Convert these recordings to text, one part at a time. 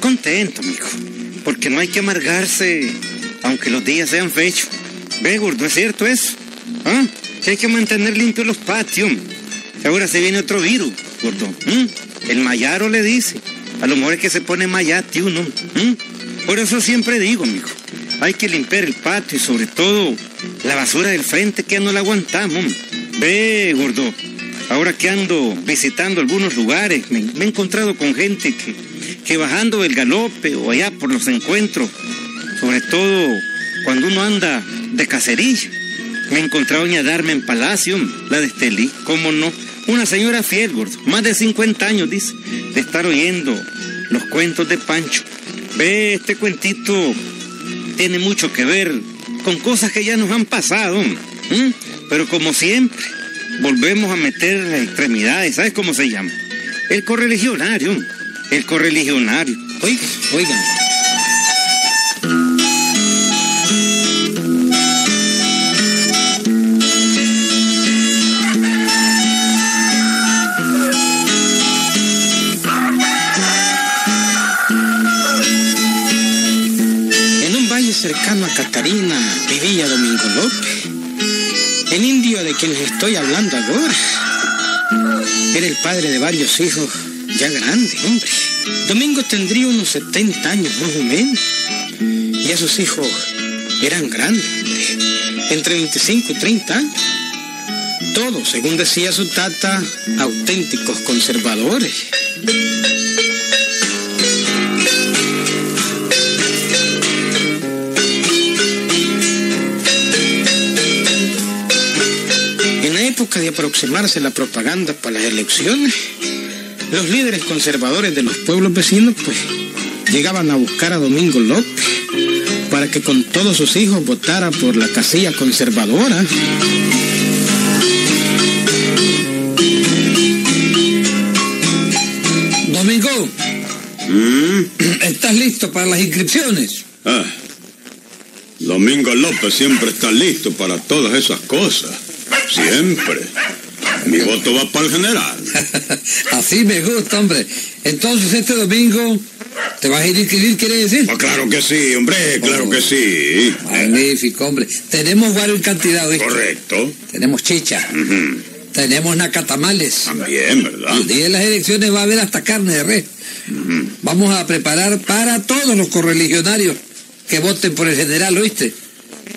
Contento, amigo. Porque no hay que amargarse, aunque los días sean fechos. Ve, gordo, ¿es cierto eso? ¿Ah? Si hay que mantener limpios los patios. Ahora se viene otro virus, gordo. El mayaro le dice. A lo mejor es que se pone mayate uno. Por eso siempre digo, amigo. Hay que limpiar el patio y sobre todo la basura del frente que ya no la aguantamos. Ve, gordo. Ahora que ando visitando algunos lugares, me, me he encontrado con gente que, que bajando del galope o allá por los encuentros, sobre todo cuando uno anda de cacería, me he encontrado doña Darme en Palacio, la de Estelí, cómo no, una señora fiel, más de 50 años, dice, de estar oyendo los cuentos de Pancho. Ve, este cuentito tiene mucho que ver con cosas que ya nos han pasado, pero como siempre, volvemos a meter las extremidades, ¿sabes cómo se llama? El correligionario, el correligionario. Oigan, oigan. En un valle cercano a Catarina vivía Domingo López, el indio de quien les estoy hablando ahora. Era el padre de varios hijos ya grandes, hombre. Domingo tendría unos 70 años más o menos. Y esos hijos eran grandes, hombre. Entre 25 y 30 años. Todos, según decía su tata, auténticos conservadores. En la época de aproximarse la propaganda para las elecciones, los líderes conservadores de los pueblos vecinos pues llegaban a buscar a Domingo López para que con todos sus hijos votara por la casilla conservadora. Domingo, ¿estás listo para las inscripciones? Ah, Domingo López siempre está listo para todas esas cosas. Siempre. Mi voto va para el general. Así me gusta, hombre. Entonces este domingo te vas a ir a inscribir, quiere decir. Ah, claro que sí, hombre, claro que sí. Magnífico, hombre. Tenemos varios en cantidad, ¿oíste? Correcto. Tenemos chicha, tenemos nacatamales. También, ¿verdad? El día de las elecciones va a haber hasta carne de res. Vamos a preparar para todos los correligionarios que voten por el general, ¿oíste?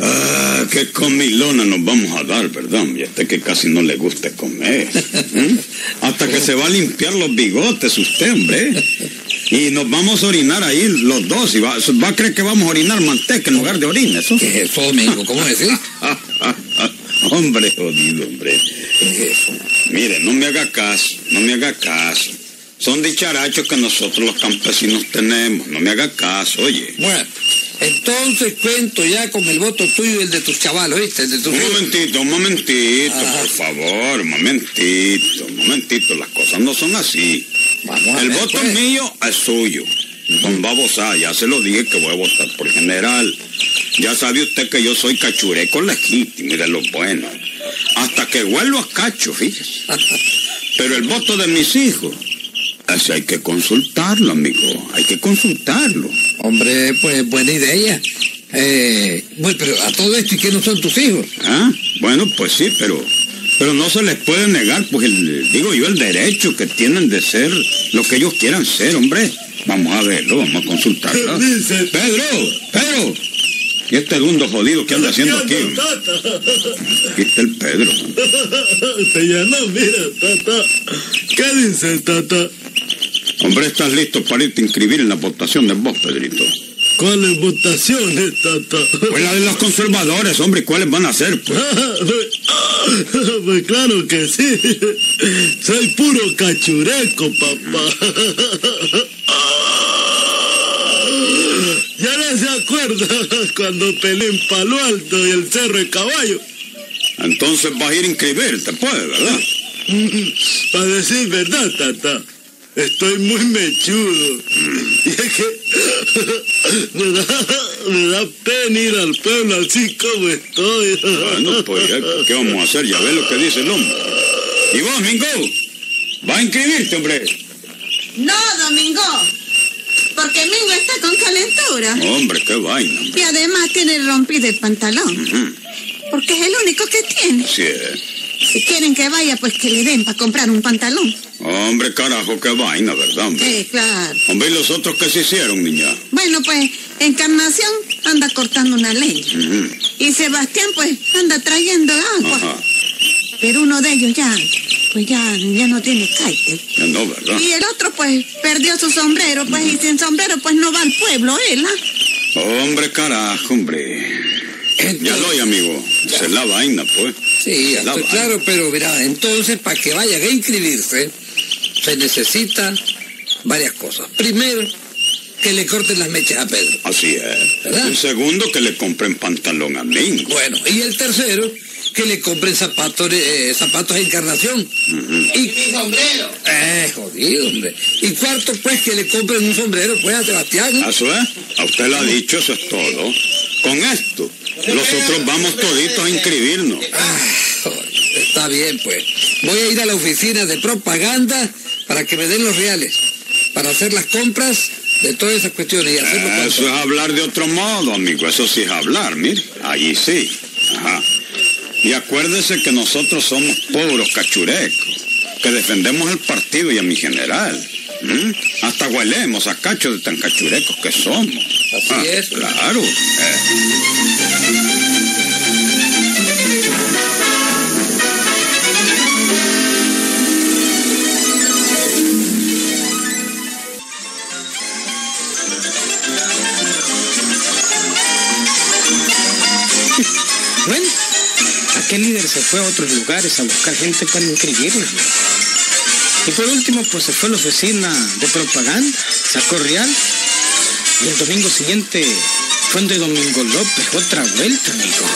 Ah, qué comilona nos vamos a dar, ¿verdad? Y a usted que casi no le gusta comer. ¿Mm? Hasta que se va a limpiar los bigotes usted, hombre. Y nos vamos a orinar ahí los dos. Y va, va a creer que vamos a orinar manteca en lugar de orina, ¿eso? ¿Qué es eso, Domingo? ¿Cómo decís? hombre jodido, hombre. ¿Qué es eso? Mire, no me haga caso, no me haga caso. Son dicharachos que nosotros los campesinos tenemos. No me haga caso, oye. Bueno, entonces cuento ya con el voto tuyo y el de tus chavalos. El de tus Un momentito, un momentito, por favor, un momentito, un momentito. Las cosas no son así. Vamos El ver, voto pues. mío es suyo. Don Babosa, ya se lo dije que voy a votar por general. Ya sabe usted que yo soy cachureco legítimo y de lo bueno. Hasta que vuelvo a cacho, fíjese. Pero el voto de mis hijos, ese hay que consultarlo, amigo. Hay que consultarlo. Hombre, pues buena idea. Eh, bueno, pero a todo esto, ¿y qué no son tus hijos? ¿Ah? Bueno, pues sí, pero, pero no se les puede negar, pues el- digo yo, el derecho que tienen de ser lo que ellos quieran ser, hombre. Vamos a verlo, vamos a consultarlo. ¿Qué dice? Pedro, Pedro. ¿Y este segundo jodido que anda haciendo aquí? Aquí está el Pedro. Te llenó, mira, tata. ¿Qué dice, tata? Hombre, ¿estás listo para irte a inscribir en la votación de vos, Pedrito? ¿Cuáles votaciones, tata? Pues la de los conservadores, hombre, ¿cuáles van a ser? Pues? Pues claro que sí. Soy puro cachureco, papá. Ya no se acuerda cuando peleé en Palo Alto y el Cerro de Caballo. Entonces vas a ir a inscribirte, pues, ¿verdad? Para decir verdad, tata, estoy muy mechudo. Y es que me da, me da pena ir al pueblo así como estoy. Bueno, pues, ya, ¿qué vamos a hacer? Ya ves lo que dice el hombre. ¿Y vos, Mingo? Va a inscribirte, hombre. No, Domingo. Porque Mingo está con calentura. Hombre, qué vaina. Y además tiene rompido el pantalón. Porque es el único que tiene. Sí, es. Si quieren que vaya, pues que le den para comprar un pantalón. Hombre, carajo, qué vaina, ¿verdad, hombre? Sí, claro. Hombre, ¿y los otros qué se hicieron, niña? Bueno, pues Encarnación anda cortando una leña. Y Sebastián, pues, anda trayendo agua. Ajá. Pero uno de ellos ya, pues ya, ya no tiene caite. Ya no, ¿verdad? Y el otro, pues, perdió su sombrero, pues, y sin sombrero, pues, no va al pueblo, él, ¿ah? Hombre, carajo, hombre. Ya lo oye, amigo. Esa es la vaina, pues. Sí, estoy claro, pero mira, entonces para que vayan a inscribirse se necesita varias cosas. Primero, que le corten las mechas a Pedro. Así es. ¿Verdad? El segundo, que le compren pantalón a mí. Bueno, y el tercero, que le compren zapatos, eh, zapatos de encarnación. Y mi sombrero. Eh, jodido, hombre. Y cuarto, pues, que le compren un sombrero, pues, a Sebastián. Eso es. A usted lo ha dicho, eso es todo. Con esto, nosotros vamos toditos a inscribirnos. Ah, está bien, pues. Voy a ir a la oficina de propaganda para que me den los reales, para hacer las compras de todas esas cuestiones y hacerlo Eso es hablar de otro modo, amigo. Eso sí es hablar, mire. Allí sí. Ajá. Y acuérdese que nosotros somos puros cachurecos, que defendemos el partido y a mi general. Hasta huelemos a cacho de tan cachurecos que somos. Así es. Claro. Eh, líder se fue a otros lugares a buscar gente para inscribirlos. Y por último, pues se fue a la oficina de propaganda, sacó real. Y el domingo siguiente fue donde Domingo López, otra vuelta, amigo.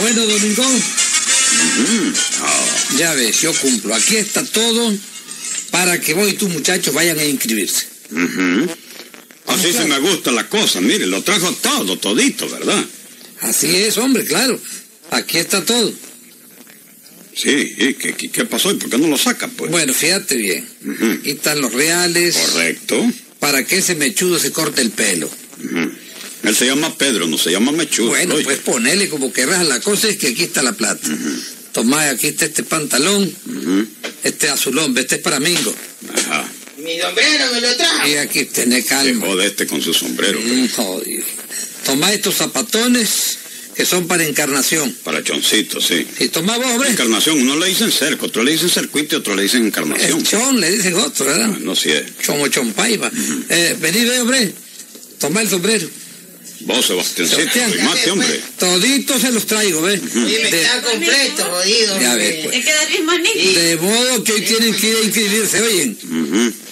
Bueno, Domingo, mm, ya ves, yo cumplo. Aquí está todo para que vos y tus muchachos vayan a inscribirse. Así se me gusta la cosa. Mire, lo trajo todo, todito, ¿verdad? Así es, hombre, claro. Aquí está todo. Sí, ¿y qué, qué, qué pasó? ¿Y por qué no lo saca, pues? Bueno, fíjate bien. Ujú. Aquí están los reales Correcto. para que ese mechudo se corte el pelo. Él se llama Pedro, no se llama Mechudo. Bueno, oye. pues ponele como querrás. La cosa es que aquí está la plata. Tomá, aquí está este pantalón, este azulón, este es para Mingo. Mi sombrero me lo trajo. Y aquí tenés Se calma. jode este con su sombrero. Mm, jodido. Tomá estos zapatones que son para encarnación. Para choncito, sí. Y tomá vos, hombre. Encarnación, uno le dicen cerco, otro le dicen circuito y otro le dicen encarnación. El chon, le dicen otro, ¿verdad? Ah, No sé. Chomo chompaiba. Eh, vení, ve, hombre. Tomá el sombrero. Vos, Sebastián. mate, hombre. Toditos se los traigo, ¿ves? De, completo, jodido. ya ves, pues. Es que del mismo niño. De modo que hoy tienen que ir a inscribirse, oyen.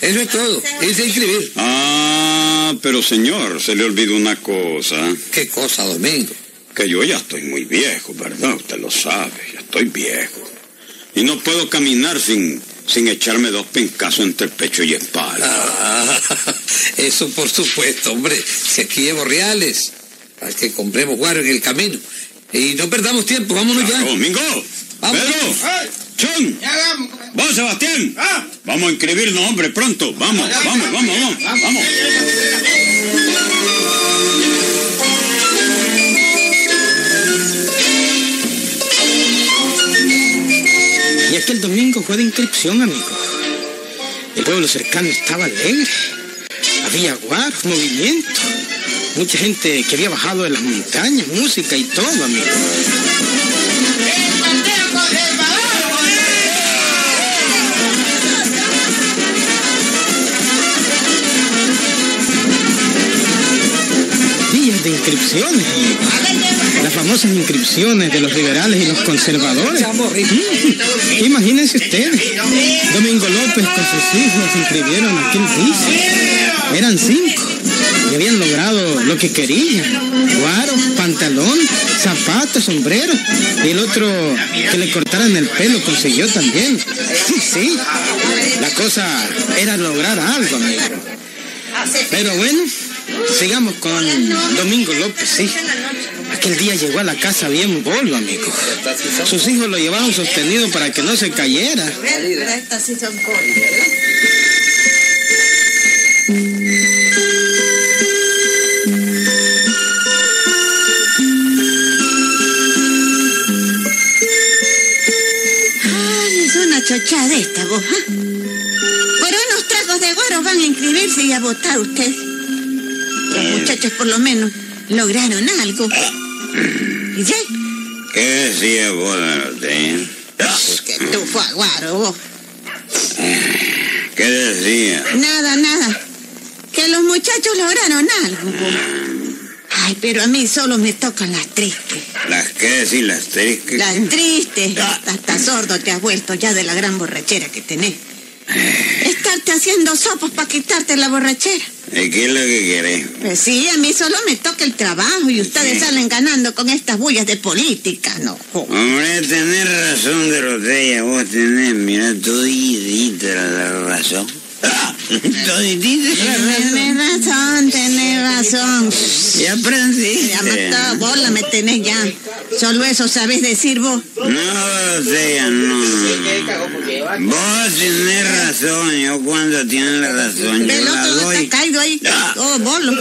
Eso es todo. Irse a inscribir. Ah, pero señor, se le olvidó una cosa. Qué cosa, Domingo. Que yo ya estoy muy viejo, ¿verdad? Usted lo sabe, ya estoy viejo. Y no puedo caminar sin, sin echarme dos pincazos entre el pecho y espalda. Ah, eso por supuesto, hombre. Si aquí llevo reales, para que compremos guaro en el camino. Y no perdamos tiempo, vámonos ya. Domingo, Vamos. Pedro, Chon, vos, Sebastián. Vamos a inscribirnos, hombre, pronto. Vamos, vamos, vamos, vamos. vamos. Aquel domingo fue de inscripción, amigo. El pueblo cercano estaba alegre. Había guar, movimiento. Mucha gente que había bajado de las montañas, música y todo, amigo. Días de inscripciones. Las famosas inscripciones de los liberales y los conservadores. Mm, Imagínense ustedes. Domingo López con sus hijos se inscribieron aquel día. Eran cinco. Y habían logrado lo que querían. Guaro, pantalón, zapatos, sombrero. Y el otro que le cortaran el pelo consiguió también. Sí, sí. La cosa era lograr algo, amigo. Pero bueno, sigamos con Domingo López, sí. Aquel día llegó a la casa bien bolo, amigo. Sus hijos lo llevaron sostenido para que no se cayera. Pero estas sí son colis, ¿verdad? Ay, es una chochada esta, vos. ¿ah? Por unos tragos de guaro van a inscribirse y a votar ustedes. Los muchachos por lo menos lograron algo. ¿Y ya? ¿Qué decía vos, Dorotea? Pues que tú fue a guaro, vos. ¿Qué decía? Nada, nada. Que los muchachos lograron algo. vos. Ay, pero a mí solo me tocan las tristes. ¿Las qué decir? ¿Las tristes? Las tristes. Hasta sordo te has vuelto ya de la gran borrachera que tenés. Estarte haciendo sopas para quitarte la borrachera. ¿Y qué es lo que querés? Pues sí, a mí solo me toca el trabajo y ustedes Sí. salen ganando con estas bullas de política, ¿no? jo. Hombre, tenés razón, Dorotea, vos tenés, mira, toditita la razón. La razón. Tenés razón, tenés razón. Y aprendí. Ya matado, bola me tenés ya. Solo eso sabés decir vos. No, Dorotea, no. Vos tenés razón, yo cuando tienes la razón, yo El la doy. está caído ahí. Ah. Oh, bolo.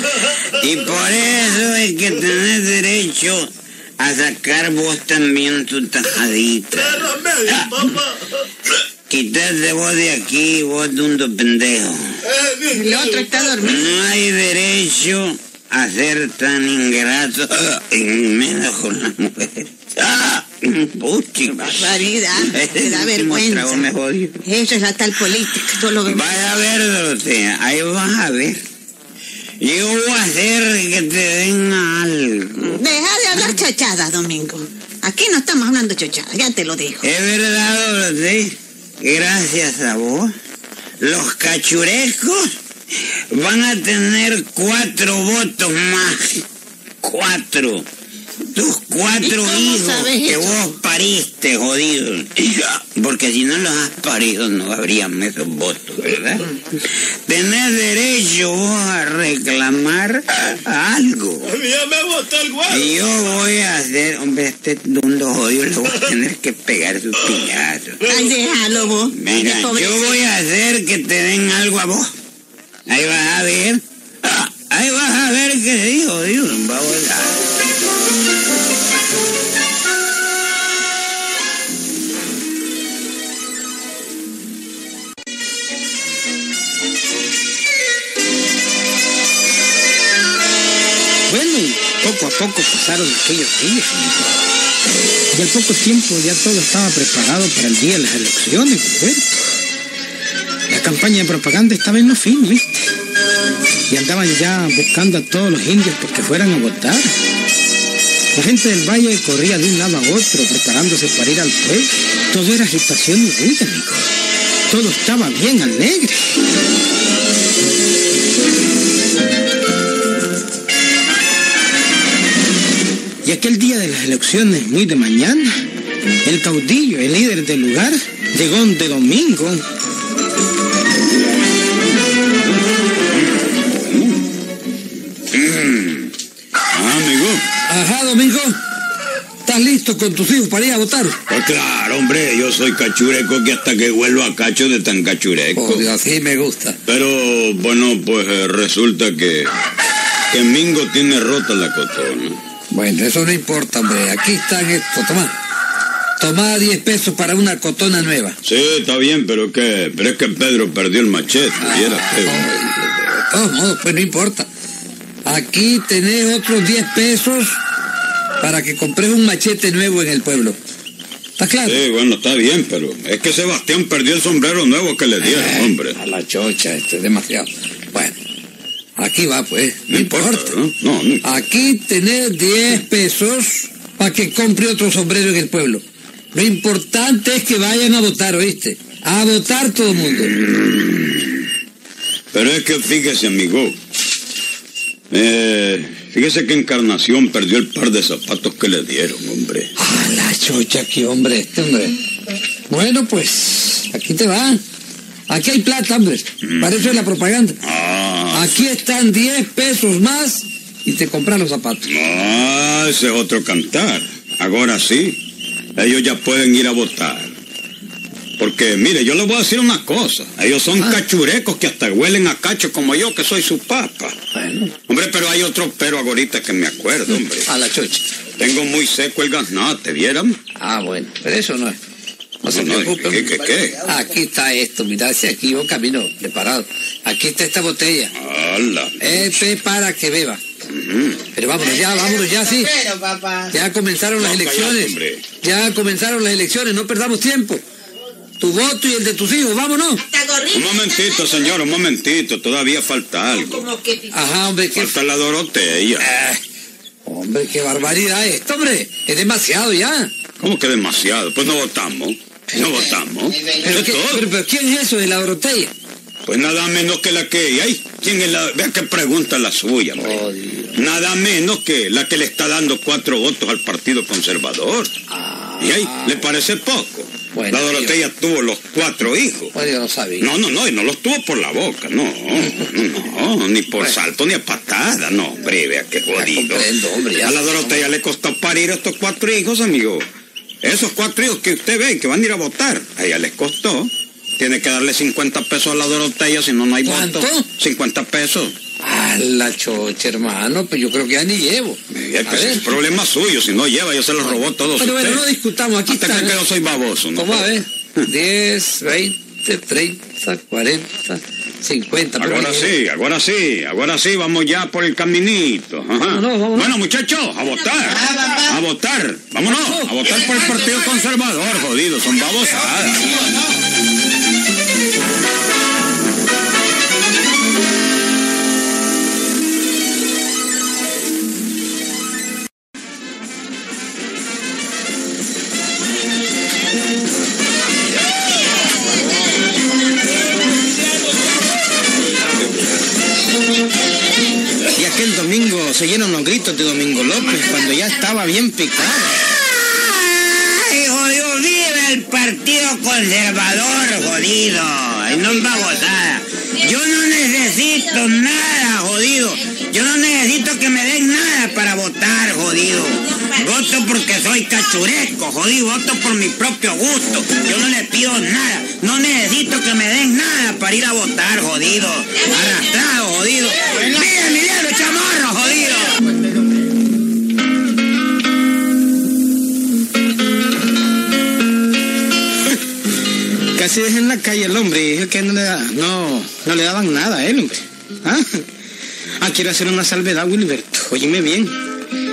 Y por eso es que tenés derecho a sacar vos también tu tajadita. Quítate vos de aquí, vos tonto pendejo. El otro está dormido. No hay derecho a ser tan ingrato y menos con las mujeres. ¡Ah! Puchi. Barbaridad. Te da vergüenza. me. Eso es la tal política. Vaya a ver, Dorotea, ahí vas a ver. Yo voy a hacer que te den algo. Deja de hablar chochada, Domingo. Aquí no estamos hablando chochada, ya te lo digo. Es verdad, Dorotea. Gracias a vos, los cachurecos van a tener cuatro votos más. Cuatro. Tus cuatro ¿Y cómo hijos que eso? vos pariste, jodido. Porque si no los has parido no habrían esos votos, ¿verdad? Tenés derecho vos a reclamar algo. Ya me el. Y yo voy a hacer, hombre, este dundo jodido le voy a tener que pegar sus piñazos. Ay, déjalo vos. Mira, yo voy a hacer que te den algo a vos. Ahí vas a ver. Ah, Ahí vas a ver que sí, jodido. Vamos a... a poco pasaron aquellos días. Y al poco tiempo ya todo estaba preparado para el día de las elecciones. La campaña de propaganda estaba en los fin, ¿viste? Y andaban ya buscando a todos los indios porque fueran a votar. La gente del valle corría de un lado a otro preparándose para ir al pueblo. Todo era agitación y ruido. Todo estaba bien alegre. Y aquel día de las elecciones, muy de mañana, el caudillo, el líder del lugar, llegó de domingo. Ah, amigo. Ajá, Domingo. ¿Estás listo con tus hijos para ir a votar? Pues claro, hombre, yo soy cachureco que hasta que vuelvo a cacho de tan cachureco. Oh, Dios, así me gusta. Pero bueno, pues eh, resulta que, que Mingo tiene rota la cotona. Bueno, eso no importa, hombre. Aquí están estos. Toma. Toma 10 pesos para una cotona nueva. Sí, está bien, pero que, pero es que Pedro perdió el machete, que- De todos modos, pues no importa. Aquí tenés otros 10 pesos para que compres un machete nuevo en el pueblo. ¿Está claro? Sí, bueno, está bien, pero es que Sebastián perdió el sombrero nuevo que le dieron, hombre. A la chocha, esto es demasiado. Aquí va, pues. No, No importa. importa, ¿no? No. Aquí tenés 10 pesos para que compre otro sombrero en el pueblo. Lo importante es que vayan a votar, ¿oíste? A votar todo el mundo. Pero es que fíjese, amigo. Eh, fíjese que Encarnación perdió el par de zapatos que le dieron, hombre. A la chocha, qué hombre este, hombre. Bueno, pues, aquí te va. Aquí hay plata, hombre. Para eso es la propaganda. Ah, Aquí están 10 pesos más y te compras los zapatos. Ah, ese es otro cantar. Ahora sí, ellos ya pueden ir a votar. Porque, mire, yo les voy a decir una cosa. Ellos son Ah. cachurecos que hasta huelen a cacho como yo, que soy su papa. Bueno, Hombre, pero hay otro pero ahorita que me acuerdo, hombre. a la chocha. Tengo muy seco el gaznate, ¿vieran? Ah, bueno, pero eso no es. No se No, no, preocupen. ¿qué, qué, qué? Aquí está esto, mirá, si aquí yo camino preparado. Aquí está esta botella. ¡Hala! Este para que beba. Pero vámonos ya, vámonos ya, sí. Ya comenzaron las elecciones. Ya comenzaron las elecciones, no perdamos tiempo. Tu voto y el de tus hijos, vámonos. Un momentito, señor, un momentito. Todavía falta algo. Que... Ajá, hombre, qué... Falta la Dorotea. Eh, hombre, qué barbaridad esto, hombre. Es demasiado ya. ¿Cómo que demasiado? Pues no votamos. No votamos. Pero, es qué- todo. pero- pero ¿quién es eso de la Dorotella? Pues nada menos que la que... ¡Ay! ¿Quién es la...? Vea qué pregunta la suya. Oh. Nada menos que la que le está dando cuatro votos al Partido Conservador. Ah, ¿Y ahí? ¿Le parece poco? Bueno, la Dorotea tuvo los cuatro hijos. Bueno, yo no sabía. No, no, no, y no los tuvo por la boca, no, no, ni por salto ni a patada, no, hombre, vea qué jodido. hombre, ya a la Dorotea le costó parir a estos cuatro hijos, amigo. Esos cuatro hijos que usted ve que van a ir a votar, a ella les costó. Tiene que darle 50 pesos a la Dorotea, si no, no hay ¿Cuánto? voto. 50 pesos. Ah, la chocha, hermano, pues yo creo que ya ni llevo. A que es el problema suyo, si no lleva, ya se los robó todos Pero bueno, no discutamos, aquí Hasta está. que yo soy baboso, ¿no? ¿Cómo a ver? 10, 20, 30, 40, 50. pero Ahora ahí- sí, ahora sí, ahora sí, vamos ya por el caminito. Ajá. Bueno, muchachos, a votar. A votar. Vámonos, a votar por el Partido Conservador, jodido, son babosadas. Y aquel domingo se llenan los gritos de Domingo López cuando ya estaba bien picado. ¡Ay, jodido! ¡Vive el Partido Conservador, jodido! ¡Ay, no es babosada! Yo no necesito nada, jodido. Yo no necesito que me den nada para votar, jodido. Voto porque soy cachureco, jodido. Voto por mi propio gusto. Yo no le pido nada. No necesito que me den nada para ir a votar, jodido. Jodido. ¡Vive Emiliano Chamorro, jodido! Casi dejé en la calle el hombre dijo que no le, da- no, no le daban nada a él, hombre. ¿Ah? Ah, quiero hacer una salvedad, Wilberto. Óyeme bien.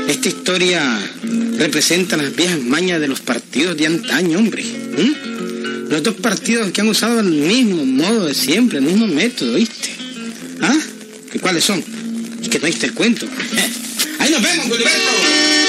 Esta historia representa las viejas mañas de los partidos de antaño, hombre. ¿Mm? Los dos partidos que han usado el mismo modo de siempre, el mismo método, ¿viste? ¿Ah? ¿Y cuáles son? Es que no oíste el cuento. Ahí nos vemos, Wilberto.